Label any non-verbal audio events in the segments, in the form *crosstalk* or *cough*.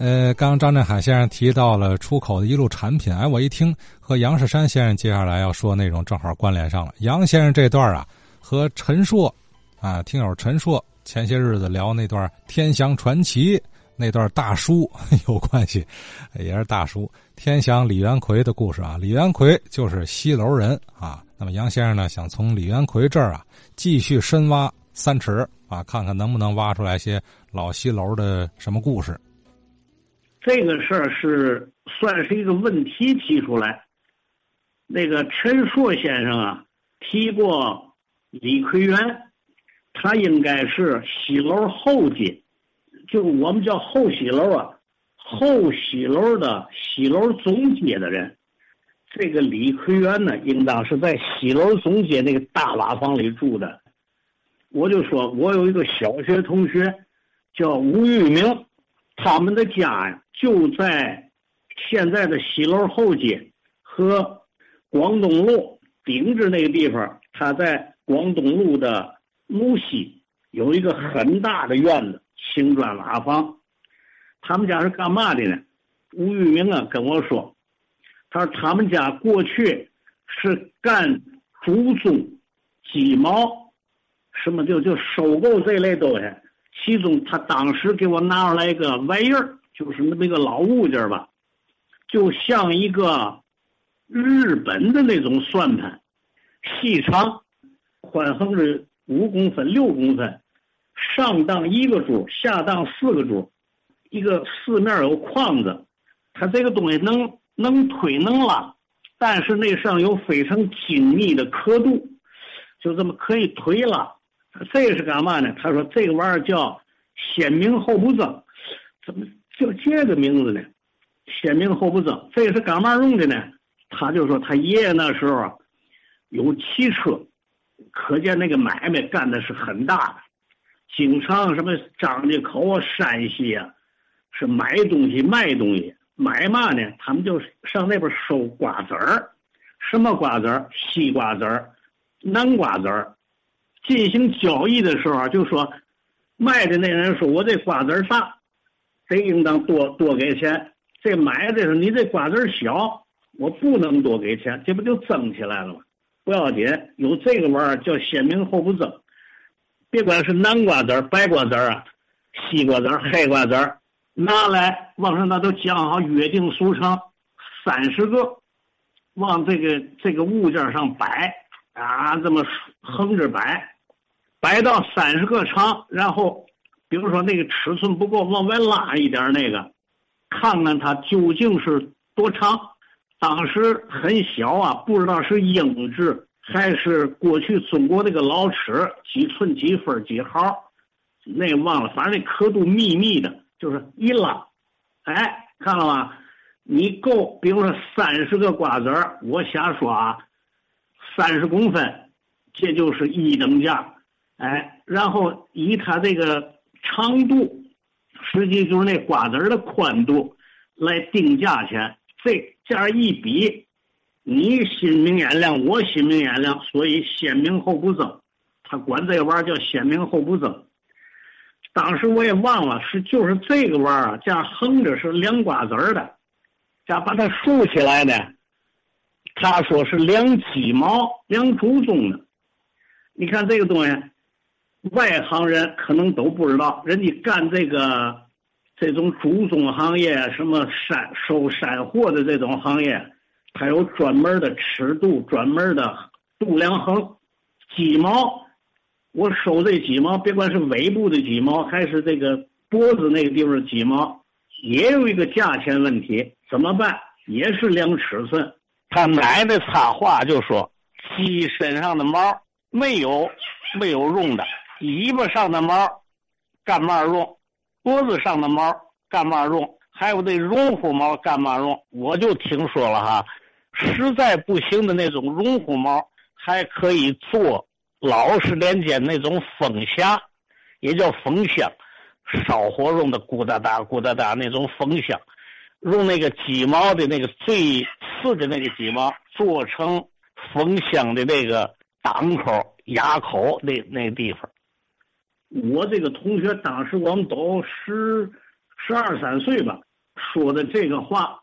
呃，刚张振海先生提到了出口的一路产品，哎，我一听和杨世山先生接下来要说内容正好关联上了。杨先生这段啊，和陈硕啊，听友陈硕前些日子聊那段《天祥传奇》那段大叔 *laughs* 有关系，也是大叔天祥李元奎的故事啊。李元奎就是西楼人啊。那么杨先生呢，想从李元奎这儿啊继续深挖三尺啊，看看能不能挖出来些老西楼的什么故事。这个事儿是算是一个问题提出来。那个陈硕先生啊提过李奎元，他应该是西楼后街，就我们叫后西楼啊，后西楼的西楼中街的人。这个李奎元呢，应当是在西楼中街那个大瓦房里住的。我就说，我有一个小学同学叫吴玉明，他们的家呀就在现在的西楼后街和广东路顶着那个地方。他在广东路的路西有一个很大的院子，青砖瓦房。他们家是干嘛的呢？吴玉明啊跟我说。他说：“他们家过去是干竹宗、鸡毛，什么就就收购这类东西。其中，他当时给我拿出来一个玩意儿，就是那么一个老物件吧，就像一个日本的那种算盘，细长，宽横是五公分、六公分，上当一个珠，下当四个珠，一个四面有框子，它这个东西能。”能推能拉，但是那上有非常精密的刻度，就这么可以推拉。这个是干嘛呢？他说这个玩意儿叫先明后不增，怎么就这个名字呢？先明后不增，这个是干嘛用的呢？他就说他爷爷那时候有汽车，可见那个买卖干的是很大的，经常什么张家口啊、山西啊，是买东西卖东西。买嘛呢？他们就上那边收瓜子儿，什么瓜子儿？西瓜子儿、南瓜子儿。进行交易的时候，就说卖的那人说：“我这瓜子大，得应当多多给钱。”这买的说：“你这瓜子小，我不能多给钱。”这不就争起来了吗？不要紧，有这个玩意儿叫先明后不争。别管是南瓜子儿、白瓜子儿啊，西瓜子儿、黑瓜子儿。拿来往上，那都讲好约定俗成，三十个，往这个这个物件上摆啊，这么横着摆，摆到三十个长，然后比如说那个尺寸不够，往外拉一点那个，看看它究竟是多长。当时很小啊，不知道是英制还是过去中国那个老尺，几寸几分几毫，那忘了，反正那刻度密密的。就是一拉，哎，看了吗？你够，比如说三十个瓜子儿，我瞎说啊，三十公分，这就是一等价，哎，然后以它这个长度，实际就是那瓜子儿的宽度来定价钱，这价一比，你心明眼亮，我心明眼亮，所以先明后不增，他管这玩意叫先明后不增。当时我也忘了，是就是这个玩意儿，这样横着是凉瓜子儿的，这样把它竖起来的，他说是量鸡毛、量祖宗的。你看这个东西，外行人可能都不知道，人家干这个这种祖宗行业，什么山收山货的这种行业，它有专门的尺度、专门的度量衡，鸡毛。我收这鸡毛，别管是尾部的鸡毛，还是这个脖子那个地方的鸡毛，也有一个价钱问题，怎么办？也是量尺寸。他奶奶插话就说：“鸡身上的毛没有没有用的，尾巴上的毛干嘛用？脖子上的毛干嘛用？还有那绒虎毛干嘛用？我就听说了哈，实在不行的那种绒虎毛还可以做。”老式年间那种风匣，也叫风箱，烧火用的咕哒哒咕哒哒那种风箱，用那个鸡毛的那个最次的那个鸡毛做成封箱的那个档口、牙口那那地方。我这个同学当时我们都十十二三岁吧，说的这个话，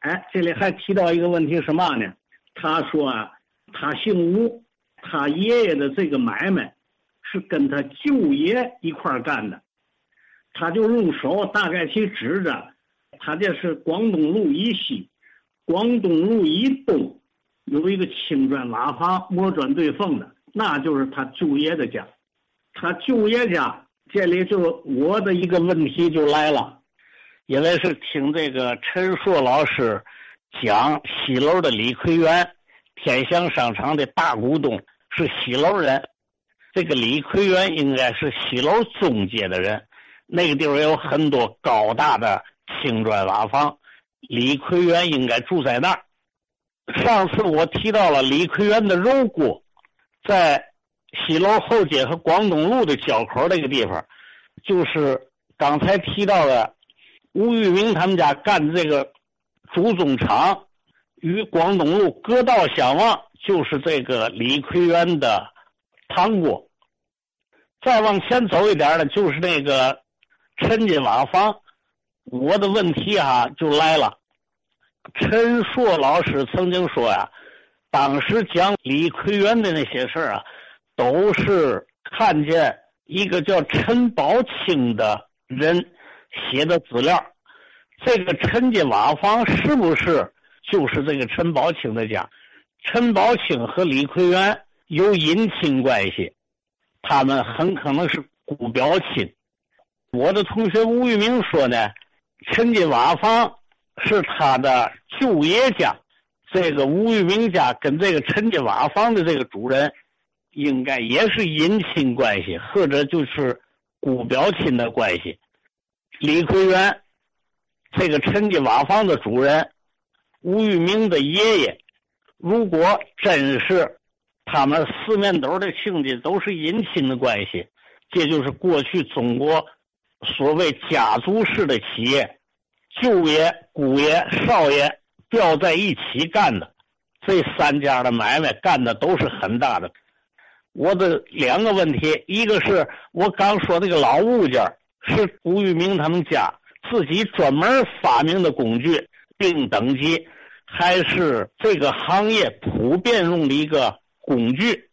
哎，这里还提到一个问题，什么呢？他说啊，他姓吴，他爷爷的这个买卖是跟他舅爷一块干的，他就用手大概去指着，他这是广东路以西，广东路以东有一个青砖瓦房，磨砖对缝的，那就是他舅爷的家。他舅爷家这里就我的一个问题就来了，因为是听这个陈硕老师。讲西楼的李奎元，天祥商场的大股东是西楼人。这个李奎元应该是西楼中街的人。那个地方有很多高大的青砖瓦房，李奎元应该住在那儿。上次我提到了李奎元的肉锅，在西楼后街和广东路的交口那个地方，就是刚才提到的吴玉明他们家干的这个。朱宗厂与广东路隔道相望，就是这个李奎元的堂哥。再往前走一点呢，就是那个陈家瓦房。我的问题啊就来了。陈硕老师曾经说呀，当时讲李奎元的那些事儿啊，都是看见一个叫陈宝清的人写的资料。这个陈家瓦房是不是就是这个陈宝清的家？陈宝清和李奎元有姻亲关系，他们很可能是姑表亲。我的同学吴玉明说呢，陈家瓦房是他的舅爷家，这个吴玉明家跟这个陈家瓦房的这个主人，应该也是姻亲关系，或者就是姑表亲的关系。李奎元。这个陈家瓦房的主人吴玉明的爷爷，如果真是他们四面斗的亲戚都是姻亲的关系，这就是过去中国所谓家族式的企业，舅爷、姑爷、少爷吊在一起干的，这三家的买卖干的都是很大的。我的两个问题，一个是我刚说那个老物件是吴玉明他们家。自己专门发明的工具并等级，还是这个行业普遍用的一个工具？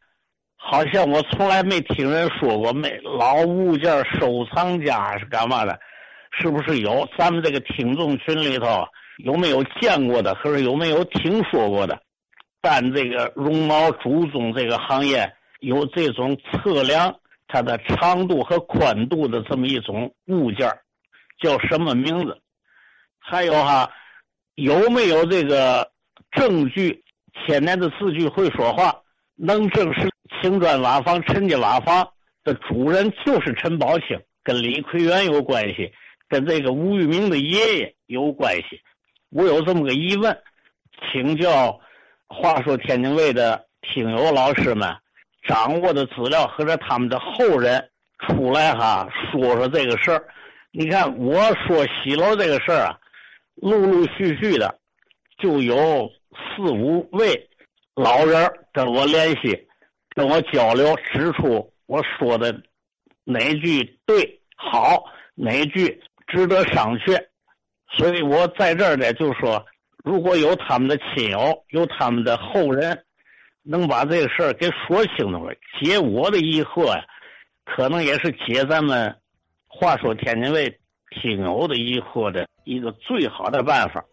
好像我从来没听人说过，没老物件收藏家是干嘛的？是不是有？咱们这个听众群里头有没有见过的，或者有没有听说过的？干这个绒毛祖宗这个行业有这种测量它的长度和宽度的这么一种物件叫什么名字？还有哈，有没有这个证据？千年的字句会说话，能证实青砖瓦房陈家瓦房的主人就是陈宝清，跟李奎元有关系，跟这个吴玉明的爷爷有关系。我有这么个疑问，请教话说天津卫的听友老师们，掌握的资料或者他们的后人出来哈，说说这个事儿。你看，我说西楼这个事儿啊，陆陆续续的就有四五位老人跟我联系，跟我交流，指出我说的哪句对好，哪句值得商榷。所以我在这儿呢，就说，如果有他们的亲友，有他们的后人，能把这个事儿给说清楚了，解我的疑惑呀，可能也是解咱们。话说天津卫听友的疑惑的一个最好的办法。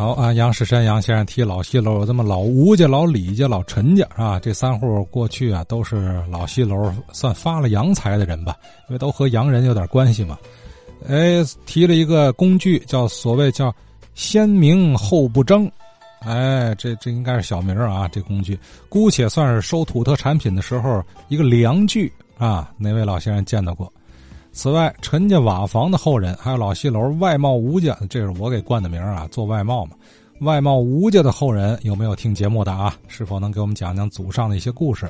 好啊，杨世山杨先生提老西楼，有这么老吴家、老李家、老陈家啊，这三户过去啊都是老西楼算发了洋财的人吧，因为都和洋人有点关系嘛。哎，提了一个工具，叫所谓叫先明后不争，哎，这这应该是小名啊，这工具姑且算是收土特产品的时候一个良具。啊，哪位老先生见到过？此外，陈家瓦房的后人，还有老戏楼外贸吴家，这是我给冠的名啊，做外贸嘛。外贸吴家的后人有没有听节目的啊？是否能给我们讲讲祖上的一些故事？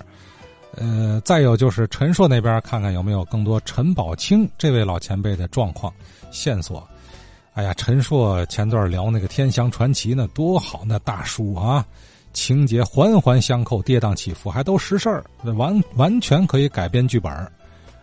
呃，再有就是陈硕那边，看看有没有更多陈宝清这位老前辈的状况线索。哎呀，陈硕前段聊那个《天祥传奇》呢，多好那大叔啊！情节环环相扣，跌宕起伏，还都实事儿，完完全可以改编剧本